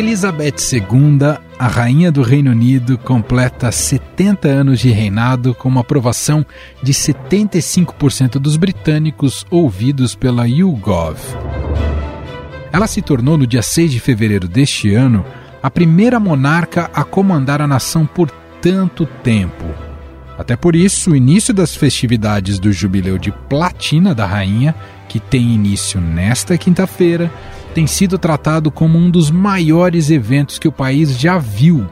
Elizabeth II, a rainha do Reino Unido, completa 70 anos de reinado com uma aprovação de 75% dos britânicos ouvidos pela YouGov. Ela se tornou, no dia 6 de fevereiro deste ano, a primeira monarca a comandar a nação por tanto tempo. Até por isso, o início das festividades do Jubileu de Platina da Rainha, que tem início nesta quinta-feira, tem sido tratado como um dos maiores eventos que o país já viu.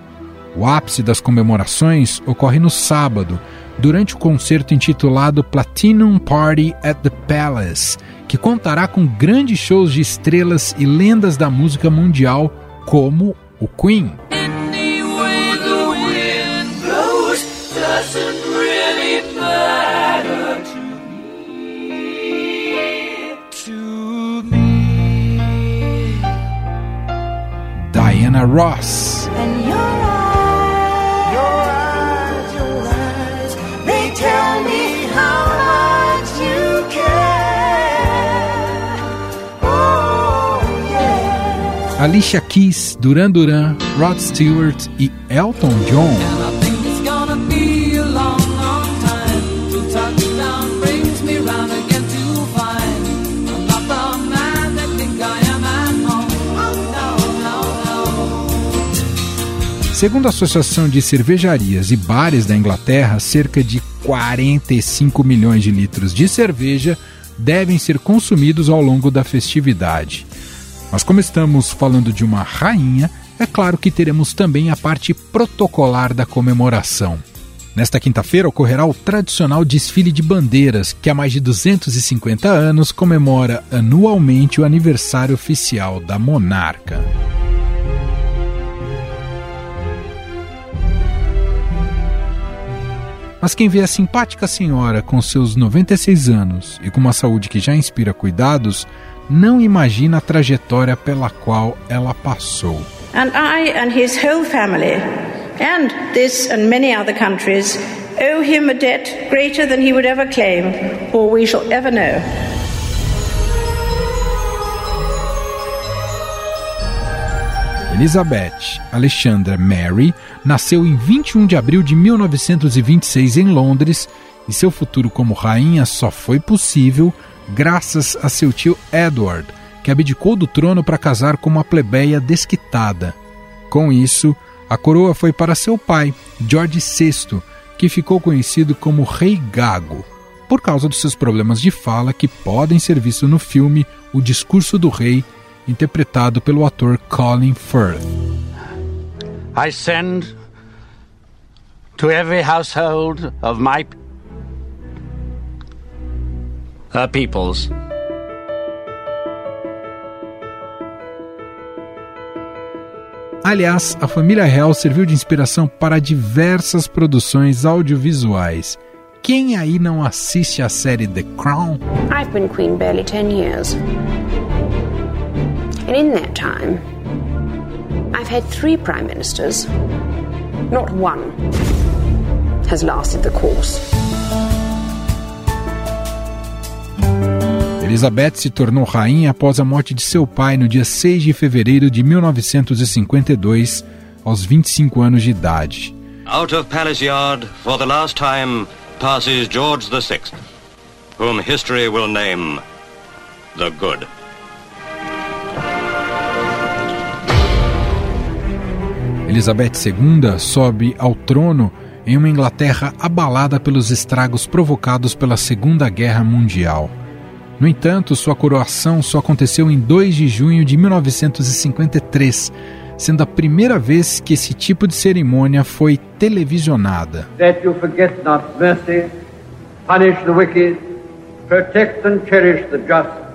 O ápice das comemorações ocorre no sábado, durante o concerto intitulado Platinum Party at the Palace, que contará com grandes shows de estrelas e lendas da música mundial, como o Queen. Diana Ross. Alicia Keys, Duran Duran, Rod Stewart e Elton John. Segundo a Associação de Cervejarias e Bares da Inglaterra, cerca de 45 milhões de litros de cerveja devem ser consumidos ao longo da festividade. Mas como estamos falando de uma rainha, é claro que teremos também a parte protocolar da comemoração. Nesta quinta-feira ocorrerá o tradicional desfile de bandeiras, que há mais de 250 anos comemora anualmente o aniversário oficial da monarca. Mas quem vê a simpática senhora com seus 96 anos e com uma saúde que já inspira cuidados, não imagina a trajetória pela qual ela passou. And I and his whole family and this and many other countries owe him a debt greater than he would ever claim or we shall ever know. Elizabeth Alexandra Mary nasceu em 21 de abril de 1926 em Londres e seu futuro como rainha só foi possível graças a seu tio Edward, que abdicou do trono para casar com uma plebeia desquitada. Com isso, a coroa foi para seu pai, George VI, que ficou conhecido como Rei Gago, por causa dos seus problemas de fala que podem ser vistos no filme O Discurso do Rei interpretado pelo ator Colin Firth. I send to every household of my uh, peoples Aliás, a família real serviu de inspiração para diversas produções audiovisuais. Quem aí não assiste a série The Crown? I've been queen barely 10 years. And in that time, I've had three prime ministers. Not one has lasted the course. Elizabeth se tornou rainha após a morte de seu pai no dia 6 de fevereiro de 1952, aos 25 anos de idade. Out of Palace Yard, for the last time, passes George VI, whom history will name the Good. Elizabeth II sobe ao trono em uma Inglaterra abalada pelos estragos provocados pela Segunda Guerra Mundial. No entanto, sua coroação só aconteceu em 2 de junho de 1953, sendo a primeira vez que esse tipo de cerimônia foi televisionada. That you forget not mercy, punish the wicked, protect and cherish the just.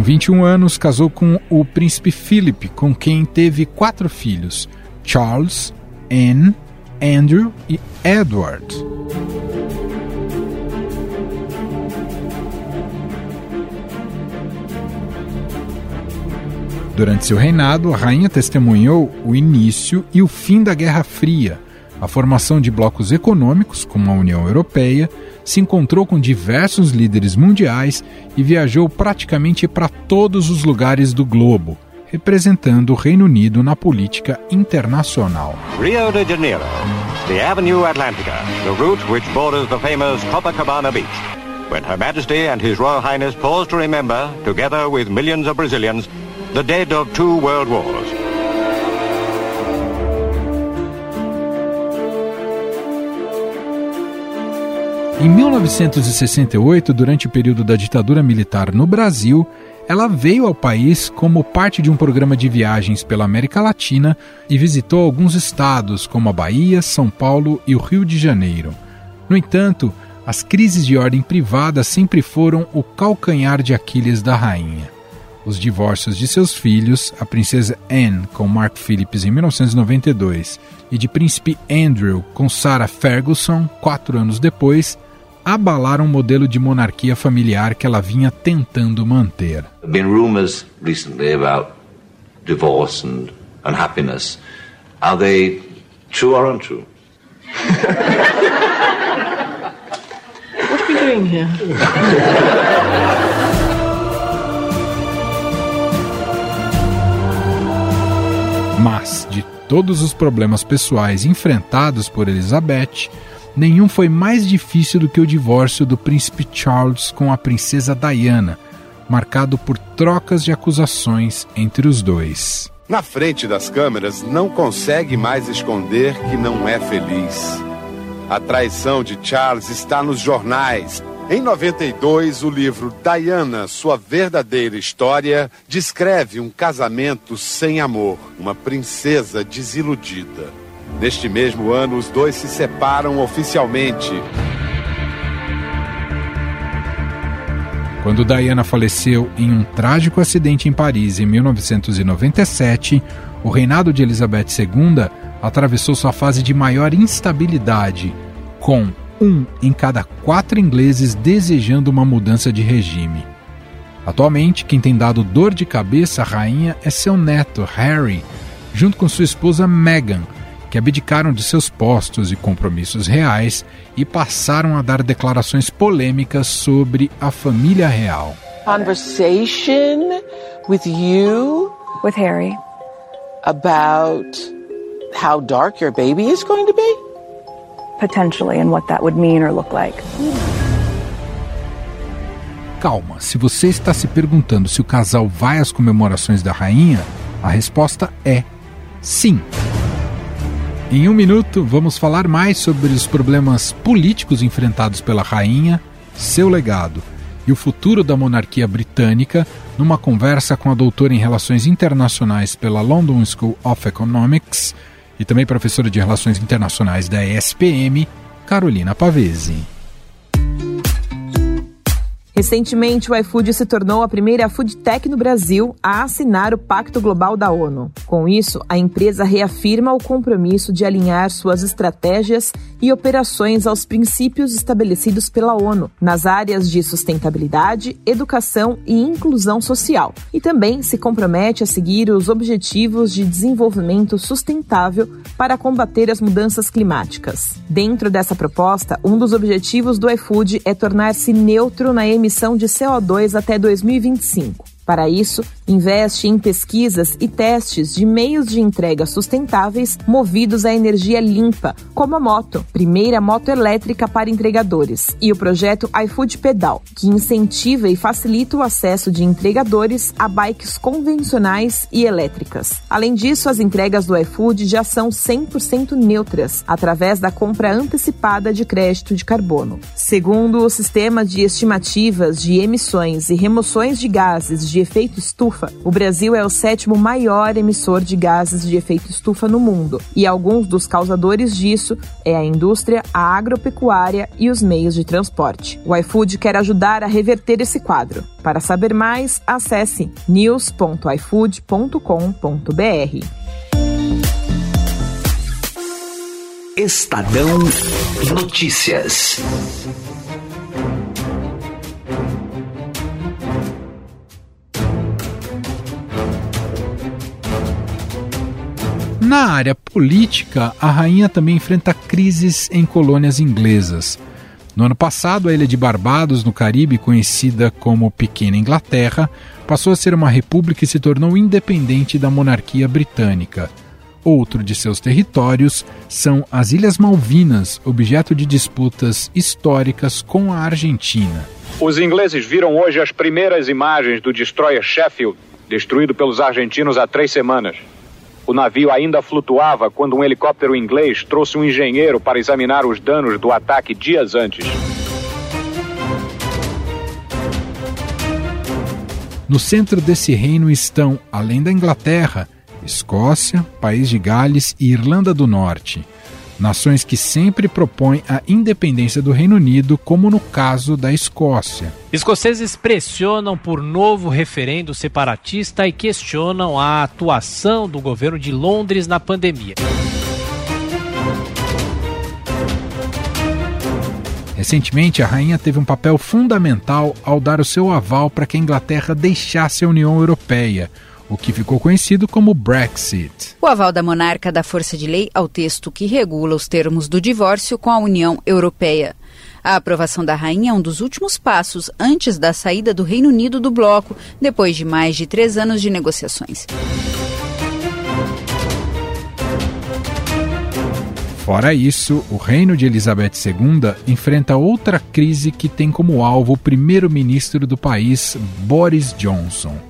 Com 21 anos, casou com o príncipe Philip, com quem teve quatro filhos: Charles, Anne, Andrew e Edward. Durante seu reinado, a rainha testemunhou o início e o fim da Guerra Fria, a formação de blocos econômicos, como a União Europeia, se encontrou com diversos líderes mundiais e viajou praticamente para todos os lugares do globo, representando o Reino Unido na política internacional. Rio de Janeiro, the Avenue Atlantica, the route which borders the famous Copacabana Beach. When Her Majesty and His Royal Highness paused to remember, together with millions of Brazilians, the dead of two world wars. Em 1968, durante o período da ditadura militar no Brasil, ela veio ao país como parte de um programa de viagens pela América Latina e visitou alguns estados, como a Bahia, São Paulo e o Rio de Janeiro. No entanto, as crises de ordem privada sempre foram o calcanhar de Aquiles da rainha. Os divórcios de seus filhos, a princesa Anne com Mark Phillips em 1992 e de príncipe Andrew com Sarah Ferguson quatro anos depois, abalaram o modelo de monarquia familiar que ela vinha tentando manter. Been rumors recently about divorce and unhappiness. Are they true or untrue? what are we doing here? Mas de todos os problemas pessoais enfrentados por Elizabeth, nenhum foi mais difícil do que o divórcio do príncipe Charles com a princesa Diana, marcado por trocas de acusações entre os dois. Na frente das câmeras, não consegue mais esconder que não é feliz. A traição de Charles está nos jornais. Em 92, o livro Diana, Sua Verdadeira História, descreve um casamento sem amor, uma princesa desiludida. Neste mesmo ano, os dois se separam oficialmente. Quando Diana faleceu em um trágico acidente em Paris em 1997, o reinado de Elizabeth II atravessou sua fase de maior instabilidade, com um em cada quatro ingleses desejando uma mudança de regime. Atualmente, quem tem dado dor de cabeça à rainha é seu neto, Harry, junto com sua esposa Meghan, que abdicaram de seus postos e compromissos reais e passaram a dar declarações polêmicas sobre a família real. Conversation with you, with Harry, about how dark your baby is going to be? Potentially, and what that would mean or look like. Calma, se você está se perguntando se o casal vai às comemorações da rainha, a resposta é sim. Em um minuto, vamos falar mais sobre os problemas políticos enfrentados pela rainha, seu legado e o futuro da monarquia britânica, numa conversa com a doutora em Relações Internacionais pela London School of Economics e também professora de Relações Internacionais da ESPM, Carolina Pavese. Recentemente, o iFood se tornou a primeira food tech no Brasil a assinar o Pacto Global da ONU. Com isso, a empresa reafirma o compromisso de alinhar suas estratégias e operações aos princípios estabelecidos pela ONU nas áreas de sustentabilidade, educação e inclusão social, e também se compromete a seguir os Objetivos de Desenvolvimento Sustentável para combater as mudanças climáticas. Dentro dessa proposta, um dos objetivos do iFood é tornar-se neutro na emissão emissão de CO2 até 2025. Para isso, investe em pesquisas e testes de meios de entrega sustentáveis movidos à energia limpa, como a moto, primeira moto elétrica para entregadores, e o projeto iFood Pedal, que incentiva e facilita o acesso de entregadores a bikes convencionais e elétricas. Além disso, as entregas do iFood já são 100% neutras, através da compra antecipada de crédito de carbono. Segundo o sistema de estimativas de emissões e remoções de gases de efeito estufa, o Brasil é o sétimo maior emissor de gases de efeito estufa no mundo, e alguns dos causadores disso é a indústria, a agropecuária e os meios de transporte. O iFood quer ajudar a reverter esse quadro. Para saber mais, acesse news.ifood.com.br. Estadão Notícias. Na área política, a rainha também enfrenta crises em colônias inglesas. No ano passado, a ilha de Barbados, no Caribe, conhecida como Pequena Inglaterra, passou a ser uma república e se tornou independente da monarquia britânica. Outro de seus territórios são as Ilhas Malvinas, objeto de disputas históricas com a Argentina. Os ingleses viram hoje as primeiras imagens do destroyer Sheffield, destruído pelos argentinos há três semanas. O navio ainda flutuava quando um helicóptero inglês trouxe um engenheiro para examinar os danos do ataque dias antes. No centro desse reino estão, além da Inglaterra, Escócia, País de Gales e Irlanda do Norte. Nações que sempre propõem a independência do Reino Unido, como no caso da Escócia. Escoceses pressionam por novo referendo separatista e questionam a atuação do governo de Londres na pandemia. Recentemente, a rainha teve um papel fundamental ao dar o seu aval para que a Inglaterra deixasse a União Europeia, o que ficou conhecido como Brexit. O aval da monarca dá força de lei ao texto que regula os termos do divórcio com a União Europeia. A aprovação da rainha é um dos últimos passos antes da saída do Reino Unido do bloco, depois de mais de três anos de negociações. Fora isso, o reino de Elizabeth II enfrenta outra crise que tem como alvo o primeiro-ministro do país, Boris Johnson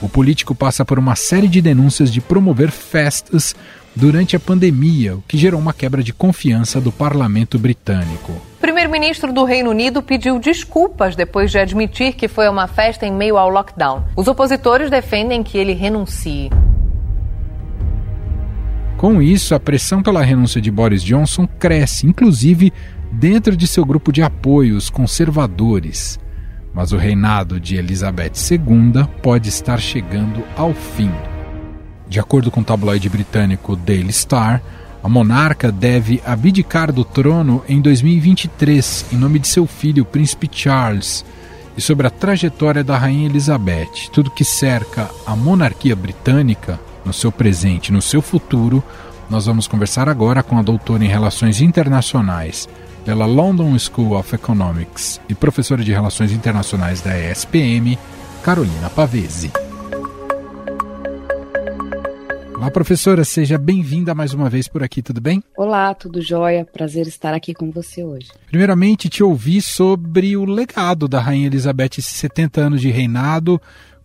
o político passa por uma série de denúncias de promover festas durante a pandemia, o que gerou uma quebra de confiança do parlamento britânico. O primeiro-ministro do Reino Unido pediu desculpas depois de admitir que foi uma festa em meio ao lockdown. Os opositores defendem que ele renuncie. Com isso, a pressão pela renúncia de Boris Johnson cresce, inclusive dentro de seu grupo de apoio, os conservadores mas o reinado de Elizabeth II pode estar chegando ao fim. De acordo com o tabloide britânico Daily Star, a monarca deve abdicar do trono em 2023 em nome de seu filho, o príncipe Charles, e sobre a trajetória da rainha Elizabeth, tudo que cerca a monarquia britânica no seu presente e no seu futuro, nós vamos conversar agora com a doutora em Relações Internacionais, pela London School of Economics e professora de Relações Internacionais da ESPM, Carolina Pavese. Olá, professora, seja bem-vinda mais uma vez por aqui, tudo bem? Olá, tudo jóia. Prazer estar aqui com você hoje. Primeiramente, te ouvi sobre o legado da Rainha Elizabeth, esses 70 anos de reinado,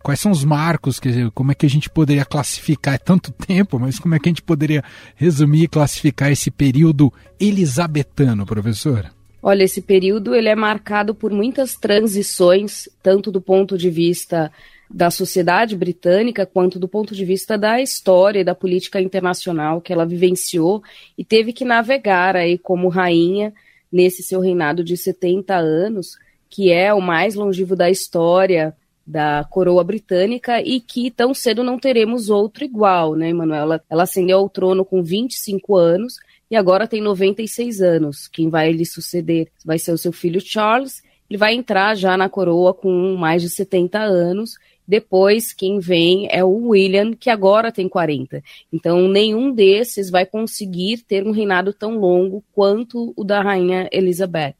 Quais são os marcos? Quer dizer, como é que a gente poderia classificar? É tanto tempo, mas como é que a gente poderia resumir e classificar esse período elisabetano, professora? Olha, esse período ele é marcado por muitas transições, tanto do ponto de vista da sociedade britânica quanto do ponto de vista da história e da política internacional que ela vivenciou e teve que navegar aí como rainha nesse seu reinado de 70 anos, que é o mais longevo da história da coroa britânica e que tão cedo não teremos outro igual, né, Manuela? Ela ascendeu ao trono com 25 anos e agora tem 96 anos. Quem vai lhe suceder vai ser o seu filho Charles. Ele vai entrar já na coroa com mais de 70 anos. Depois, quem vem é o William, que agora tem 40. Então, nenhum desses vai conseguir ter um reinado tão longo quanto o da rainha Elizabeth.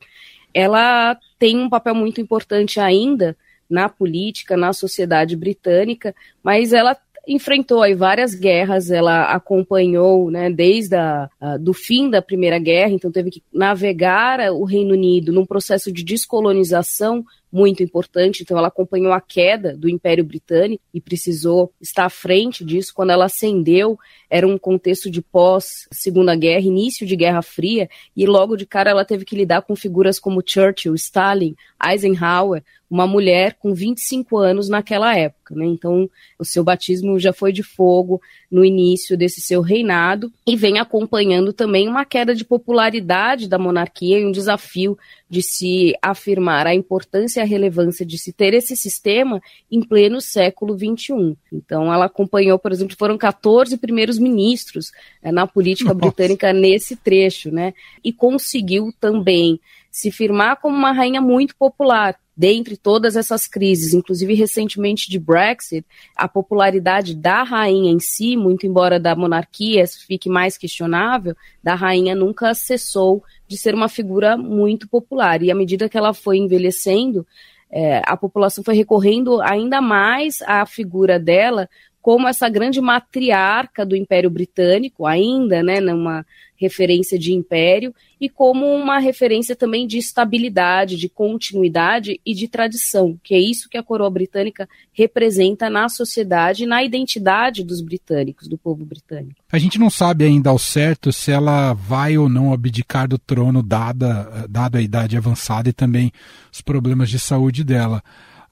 Ela tem um papel muito importante ainda na política, na sociedade britânica, mas ela enfrentou aí várias guerras, ela acompanhou, né, desde a, a, do fim da Primeira Guerra, então teve que navegar o Reino Unido num processo de descolonização muito importante, então ela acompanhou a queda do Império Britânico e precisou estar à frente disso. Quando ela ascendeu, era um contexto de pós-Segunda Guerra, início de Guerra Fria, e logo de cara ela teve que lidar com figuras como Churchill, Stalin, Eisenhower, uma mulher com 25 anos naquela época. Né? Então, o seu batismo já foi de fogo no início desse seu reinado e vem acompanhando também uma queda de popularidade da monarquia e um desafio de se afirmar a importância e a relevância de se ter esse sistema em pleno século XXI. Então, ela acompanhou, por exemplo, foram 14 primeiros ministros é, na política Nossa. britânica nesse trecho, né? E conseguiu também se firmar como uma rainha muito popular dentre todas essas crises, inclusive recentemente de Brexit, a popularidade da rainha em si, muito embora da monarquia fique mais questionável, da rainha nunca cessou de ser uma figura muito popular. E à medida que ela foi envelhecendo, é, a população foi recorrendo ainda mais à figura dela como essa grande matriarca do Império Britânico, ainda, né, numa referência de império, e como uma referência também de estabilidade, de continuidade e de tradição, que é isso que a coroa britânica representa na sociedade e na identidade dos britânicos, do povo britânico. A gente não sabe ainda ao certo se ela vai ou não abdicar do trono, dada, dada a idade avançada e também os problemas de saúde dela.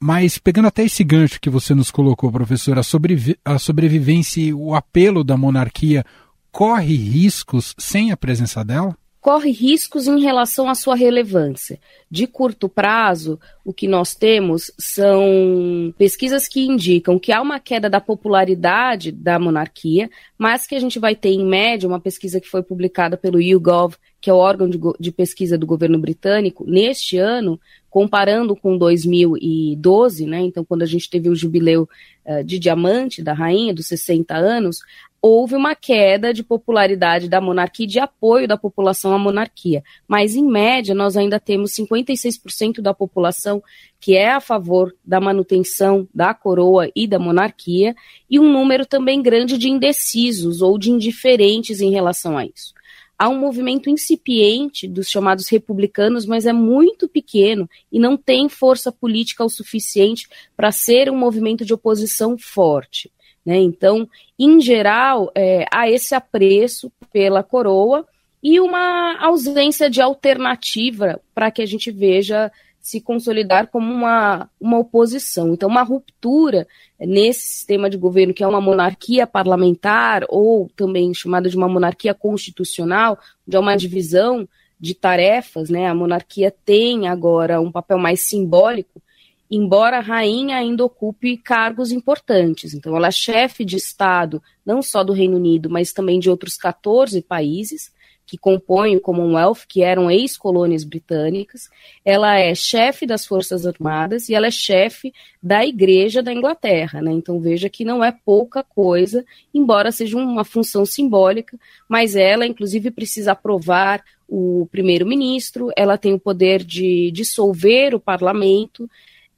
Mas pegando até esse gancho que você nos colocou, professor, a, a sobrevivência e o apelo da monarquia corre riscos sem a presença dela? Corre riscos em relação à sua relevância. De curto prazo, o que nós temos são pesquisas que indicam que há uma queda da popularidade da monarquia, mas que a gente vai ter, em média, uma pesquisa que foi publicada pelo YouGov, que é o órgão de, de pesquisa do governo britânico, neste ano, comparando com 2012, né, então quando a gente teve o jubileu uh, de diamante da rainha, dos 60 anos, houve uma queda de popularidade da monarquia e de apoio da população à monarquia. Mas, em média, nós ainda temos 56% da população que é a favor da manutenção da coroa e da monarquia, e um número também grande de indecisos ou de indiferentes em relação a isso. Há um movimento incipiente dos chamados republicanos, mas é muito pequeno e não tem força política o suficiente para ser um movimento de oposição forte. Né? Então, em geral, é, há esse apreço pela coroa e uma ausência de alternativa para que a gente veja se consolidar como uma, uma oposição. Então, uma ruptura nesse sistema de governo, que é uma monarquia parlamentar, ou também chamada de uma monarquia constitucional, onde é uma divisão de tarefas, né? A monarquia tem agora um papel mais simbólico, embora a rainha ainda ocupe cargos importantes. Então, ela é chefe de Estado, não só do Reino Unido, mas também de outros 14 países que compõem o Commonwealth, que eram ex-colônias britânicas. Ela é chefe das Forças Armadas e ela é chefe da Igreja da Inglaterra. Né? Então, veja que não é pouca coisa, embora seja uma função simbólica, mas ela, inclusive, precisa aprovar o primeiro-ministro, ela tem o poder de dissolver o parlamento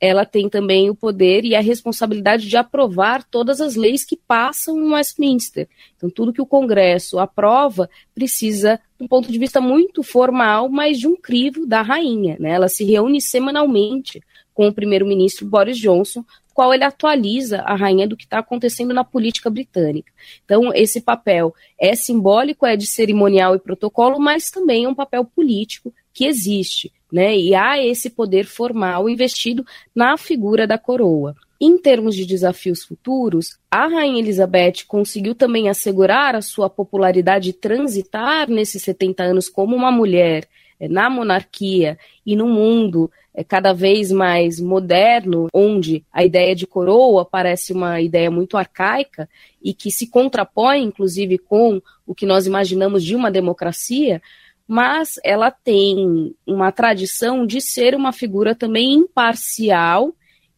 ela tem também o poder e a responsabilidade de aprovar todas as leis que passam no Westminster. Então, tudo que o Congresso aprova precisa, do ponto de vista muito formal, mas de um crivo da rainha. Né? Ela se reúne semanalmente com o primeiro-ministro Boris Johnson, qual ele atualiza a rainha do que está acontecendo na política britânica. Então, esse papel é simbólico, é de cerimonial e protocolo, mas também é um papel político que existe né? E há esse poder formal investido na figura da coroa. Em termos de desafios futuros, a Rainha Elizabeth conseguiu também assegurar a sua popularidade e transitar nesses 70 anos como uma mulher é, na monarquia e no mundo é, cada vez mais moderno, onde a ideia de coroa parece uma ideia muito arcaica e que se contrapõe, inclusive, com o que nós imaginamos de uma democracia, mas ela tem uma tradição de ser uma figura também imparcial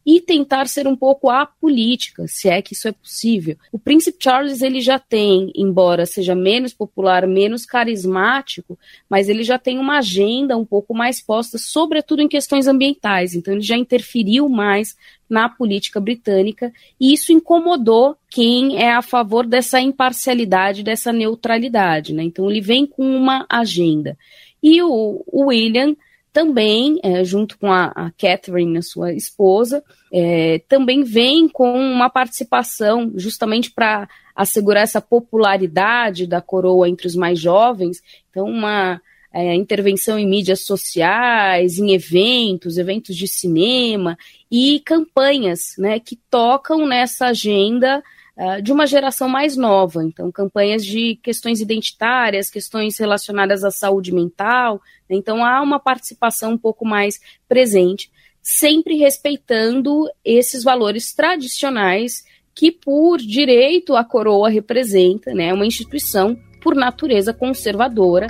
e tentar ser um pouco apolítica, se é que isso é possível. O príncipe Charles ele já tem, embora seja menos popular, menos carismático, mas ele já tem uma agenda um pouco mais posta, sobretudo em questões ambientais. Então ele já interferiu mais na política britânica e isso incomodou quem é a favor dessa imparcialidade, dessa neutralidade. Né? Então ele vem com uma agenda. E o, o William também, é, junto com a, a, Catherine, a sua esposa, é, também vem com uma participação justamente para assegurar essa popularidade da coroa entre os mais jovens. Então, uma é, intervenção em mídias sociais, em eventos, eventos de cinema e campanhas né, que tocam nessa agenda uh, de uma geração mais nova. Então, campanhas de questões identitárias, questões relacionadas à saúde mental. Né, então, há uma participação um pouco mais presente, sempre respeitando esses valores tradicionais que, por direito, a coroa representa, né, uma instituição por natureza conservadora.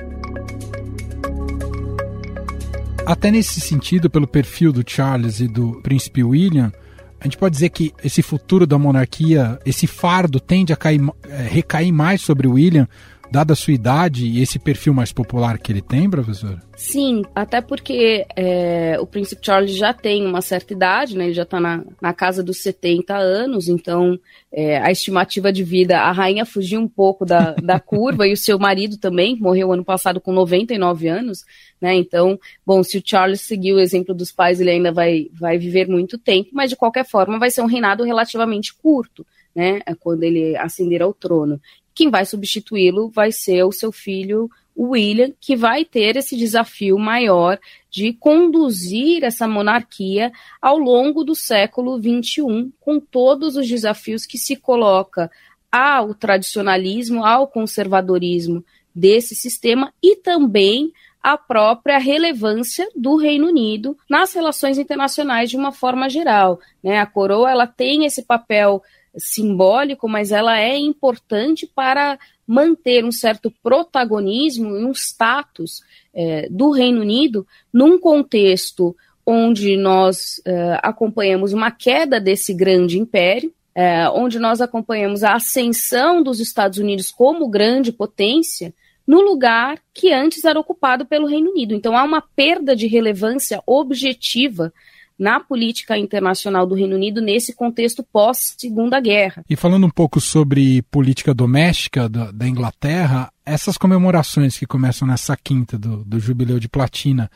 Até nesse sentido, pelo perfil do Charles e do príncipe William, a gente pode dizer que esse futuro da monarquia, esse fardo tende a cair, é, recair mais sobre William, dada a sua idade e esse perfil mais popular que ele tem, professor? Sim, até porque é, o príncipe Charles já tem uma certa idade, né? Ele já está na, na casa dos 70 anos, então é, a estimativa de vida, a rainha fugiu um pouco da, da curva e o seu marido também morreu ano passado com 99 anos, né? Então, bom, se o Charles seguir o exemplo dos pais, ele ainda vai, vai viver muito tempo, mas de qualquer forma vai ser um reinado relativamente curto. Né, é quando ele ascender ao trono. Quem vai substituí-lo vai ser o seu filho William, que vai ter esse desafio maior de conduzir essa monarquia ao longo do século XXI, com todos os desafios que se coloca ao tradicionalismo, ao conservadorismo desse sistema e também a própria relevância do Reino Unido nas relações internacionais de uma forma geral. Né? A coroa ela tem esse papel simbólico, mas ela é importante para manter um certo protagonismo e um status é, do Reino Unido num contexto onde nós é, acompanhamos uma queda desse grande império, é, onde nós acompanhamos a ascensão dos Estados Unidos como grande potência no lugar que antes era ocupado pelo Reino Unido. Então há uma perda de relevância objetiva na política internacional do Reino Unido nesse contexto pós-Segunda Guerra. E falando um pouco sobre política doméstica da, da, Inglaterra, essas comemorações que começam nessa quinta do, do Jubileu de Platina,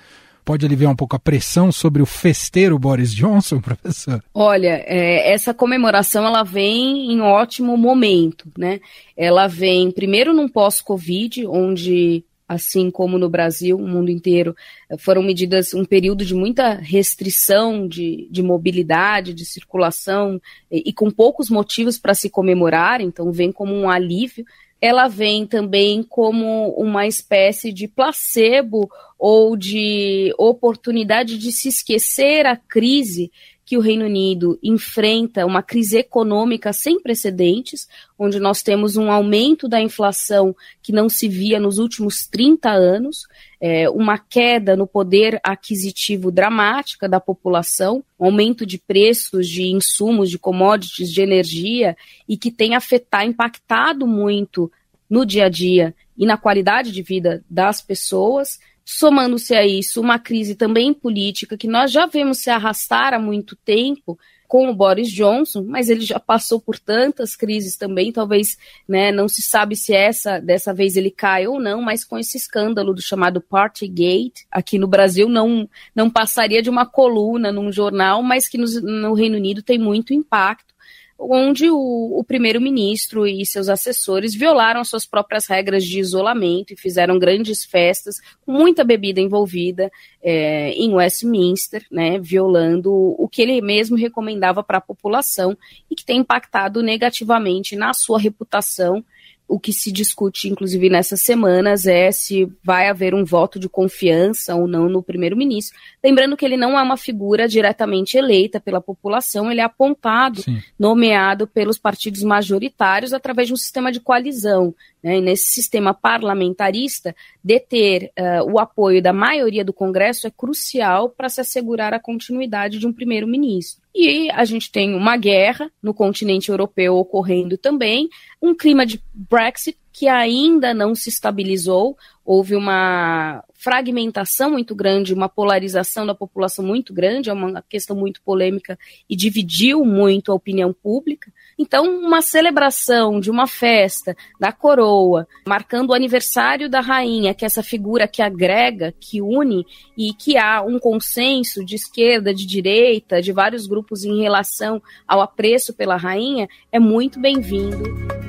pode aliviar um pouco a pressão sobre o festeiro Boris Johnson, professor? Olha, é, essa comemoração ela vem em ótimo momento, né? Ela vem primeiro num pós-Covid, onde assim como no Brasil, o mundo inteiro, eh, foram medidas um período de muita restrição de, de mobilidade, de circulação, e, e com poucos motivos para se comemorar, então vem como um alívio. Ela vem também como uma espécie de placebo ou de oportunidade de se esquecer a crise que o Reino Unido enfrenta uma crise econômica sem precedentes, onde nós temos um aumento da inflação que não se via nos últimos 30 anos, é, uma queda no poder aquisitivo dramática da população, um aumento de preços de insumos, de commodities, de energia, e que tem afetado, impactado muito no dia a dia e na qualidade de vida das pessoas. Somando-se a isso uma crise também política que nós já vemos se arrastar há muito tempo com o Boris Johnson, mas ele já passou por tantas crises também, talvez né, não se sabe se essa dessa vez ele cai ou não, mas com esse escândalo do chamado Partygate, aqui no Brasil não, não passaria de uma coluna num jornal, mas que no, no Reino Unido tem muito impacto onde o, o primeiro-ministro e seus assessores violaram suas próprias regras de isolamento e fizeram grandes festas, com muita bebida envolvida é, em Westminster, né, violando o que ele mesmo recomendava para a população e que tem impactado negativamente na sua reputação o que se discute, inclusive, nessas semanas é se vai haver um voto de confiança ou não no primeiro-ministro. Lembrando que ele não é uma figura diretamente eleita pela população, ele é apontado, Sim. nomeado pelos partidos majoritários através de um sistema de coalizão. Né? Nesse sistema parlamentarista, deter uh, o apoio da maioria do Congresso é crucial para se assegurar a continuidade de um primeiro-ministro. E a gente tem uma guerra no continente europeu ocorrendo também, um clima de Brexit que ainda não se estabilizou, houve uma fragmentação muito grande, uma polarização da população muito grande, é uma questão muito polêmica e dividiu muito a opinião pública. Então, uma celebração de uma festa da coroa, marcando o aniversário da rainha, que é essa figura que agrega, que une e que há um consenso de esquerda, de direita, de vários grupos em relação ao apreço pela rainha, é muito bem-vindo.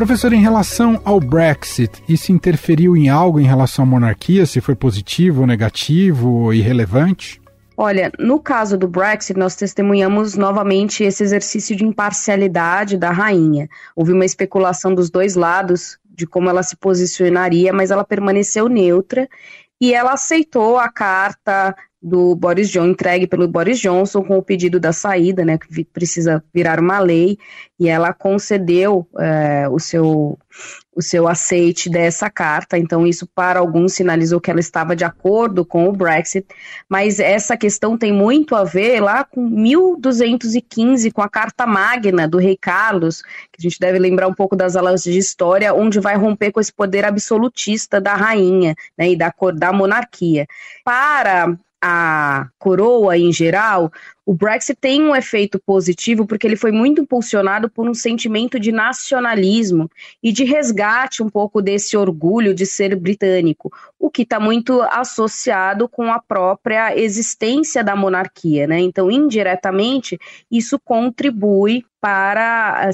Professor, em relação ao Brexit, isso interferiu em algo em relação à monarquia? Se foi positivo negativo ou irrelevante? Olha, no caso do Brexit, nós testemunhamos novamente esse exercício de imparcialidade da rainha. Houve uma especulação dos dois lados de como ela se posicionaria, mas ela permaneceu neutra e ela aceitou a carta do Boris Johnson, entregue pelo Boris Johnson com o pedido da saída, né, que precisa virar uma lei, e ela concedeu é, o seu o seu aceite dessa carta, então isso para alguns sinalizou que ela estava de acordo com o Brexit, mas essa questão tem muito a ver lá com 1215, com a Carta Magna do Rei Carlos, que a gente deve lembrar um pouco das aulas de história, onde vai romper com esse poder absolutista da rainha né, e da, da monarquia. Para a coroa em geral, o Brexit tem um efeito positivo porque ele foi muito impulsionado por um sentimento de nacionalismo e de resgate um pouco desse orgulho de ser britânico, o que está muito associado com a própria existência da monarquia, né? Então, indiretamente, isso contribui para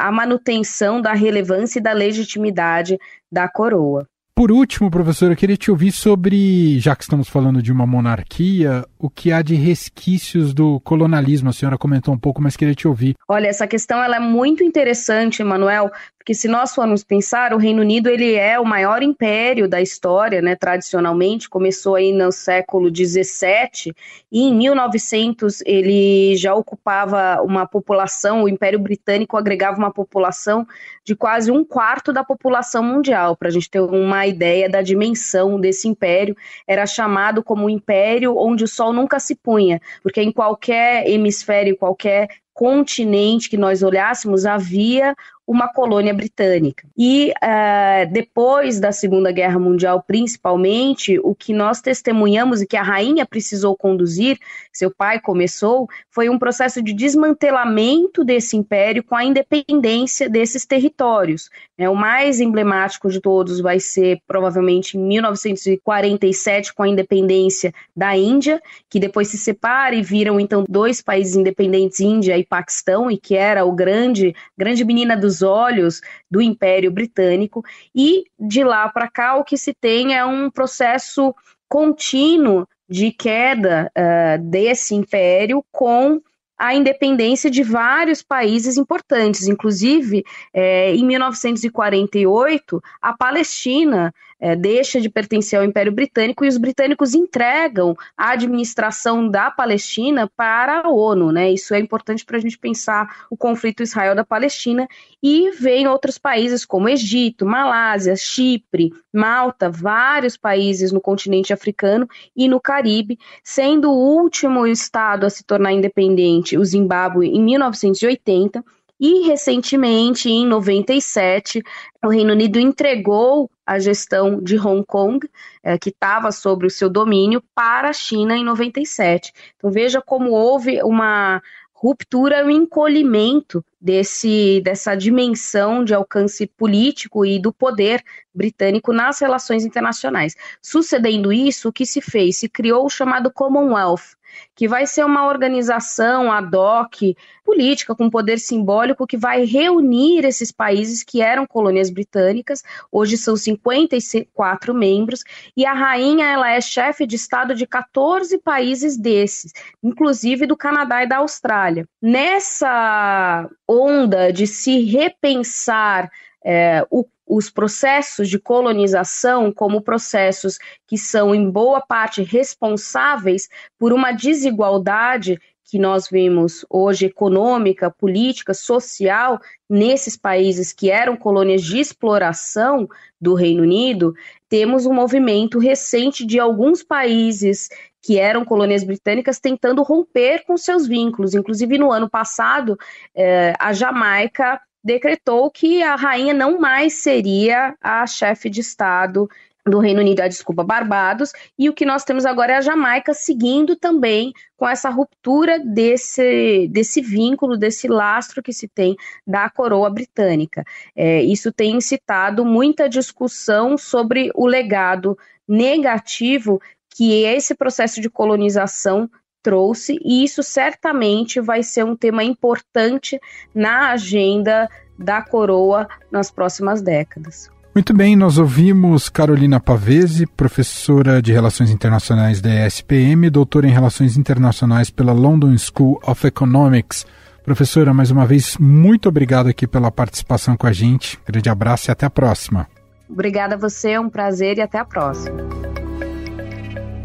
a manutenção da relevância e da legitimidade da coroa. Por último, professor, eu queria te ouvir sobre, já que estamos falando de uma monarquia, o que há de resquícios do colonialismo. A senhora comentou um pouco, mas queria te ouvir. Olha, essa questão ela é muito interessante, Emanuel, porque se nós formos pensar, o Reino Unido ele é o maior império da história, né, tradicionalmente, começou aí no século 17 e em 1900 ele já ocupava uma população, o Império Britânico agregava uma população de quase um quarto da população mundial, para a gente ter uma ideia da dimensão desse império, era chamado como um império onde o sol nunca se punha, porque em qualquer hemisfério, qualquer continente que nós olhássemos, havia uma colônia britânica. E uh, depois da Segunda Guerra Mundial, principalmente, o que nós testemunhamos e que a rainha precisou conduzir, seu pai começou, foi um processo de desmantelamento desse império com a independência desses territórios. É, o mais emblemático de todos vai ser provavelmente em 1947, com a independência da Índia, que depois se separa e viram então dois países independentes, Índia e Paquistão, e que era o grande, grande menina dos olhos do Império Britânico, e de lá para cá o que se tem é um processo contínuo de queda uh, desse império com a independência de vários países importantes, inclusive é, em 1948 a Palestina é, deixa de pertencer ao Império Britânico e os britânicos entregam a administração da Palestina para a ONU, né? Isso é importante para a gente pensar o conflito Israel da Palestina e vem outros países como Egito, Malásia, Chipre, Malta, vários países no continente africano e no Caribe, sendo o último estado a se tornar independente, o Zimbábue, em 1980 e recentemente, em 97, o Reino Unido entregou a gestão de Hong Kong, é, que estava sobre o seu domínio, para a China em 97. Então veja como houve uma ruptura um encolhimento desse, dessa dimensão de alcance político e do poder britânico nas relações internacionais. Sucedendo isso, o que se fez? Se criou o chamado Commonwealth, que vai ser uma organização ad hoc, política, com poder simbólico, que vai reunir esses países que eram colônias britânicas, hoje são 54 membros, e a rainha ela é chefe de Estado de 14 países desses, inclusive do Canadá e da Austrália. Nessa onda de se repensar é, o os processos de colonização como processos que são, em boa parte, responsáveis por uma desigualdade que nós vemos hoje econômica, política, social nesses países que eram colônias de exploração do Reino Unido, temos um movimento recente de alguns países que eram colônias britânicas tentando romper com seus vínculos. Inclusive, no ano passado, eh, a Jamaica decretou que a rainha não mais seria a chefe de Estado do Reino Unido, a desculpa, Barbados, e o que nós temos agora é a Jamaica seguindo também com essa ruptura desse, desse vínculo, desse lastro que se tem da coroa britânica. É, isso tem incitado muita discussão sobre o legado negativo que esse processo de colonização trouxe, e isso certamente vai ser um tema importante na agenda da coroa nas próximas décadas. Muito bem, nós ouvimos Carolina Pavese, professora de Relações Internacionais da ESPM, doutora em Relações Internacionais pela London School of Economics. Professora, mais uma vez, muito obrigado aqui pela participação com a gente. Grande abraço e até a próxima. Obrigada a você, é um prazer e até a próxima.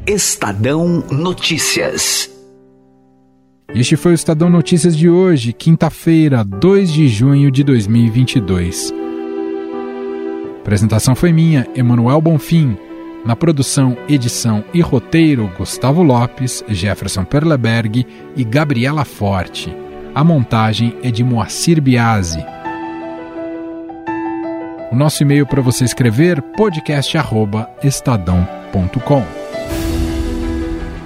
Estadão Notícias. Este foi o Estadão Notícias de hoje, quinta-feira, 2 de junho de 2022. A apresentação foi minha, Emanuel Bonfim. Na produção, edição e roteiro, Gustavo Lopes, Jefferson Perleberg e Gabriela Forte. A montagem é de Moacir Biasi. O nosso e-mail para você escrever podcast@estadão.com.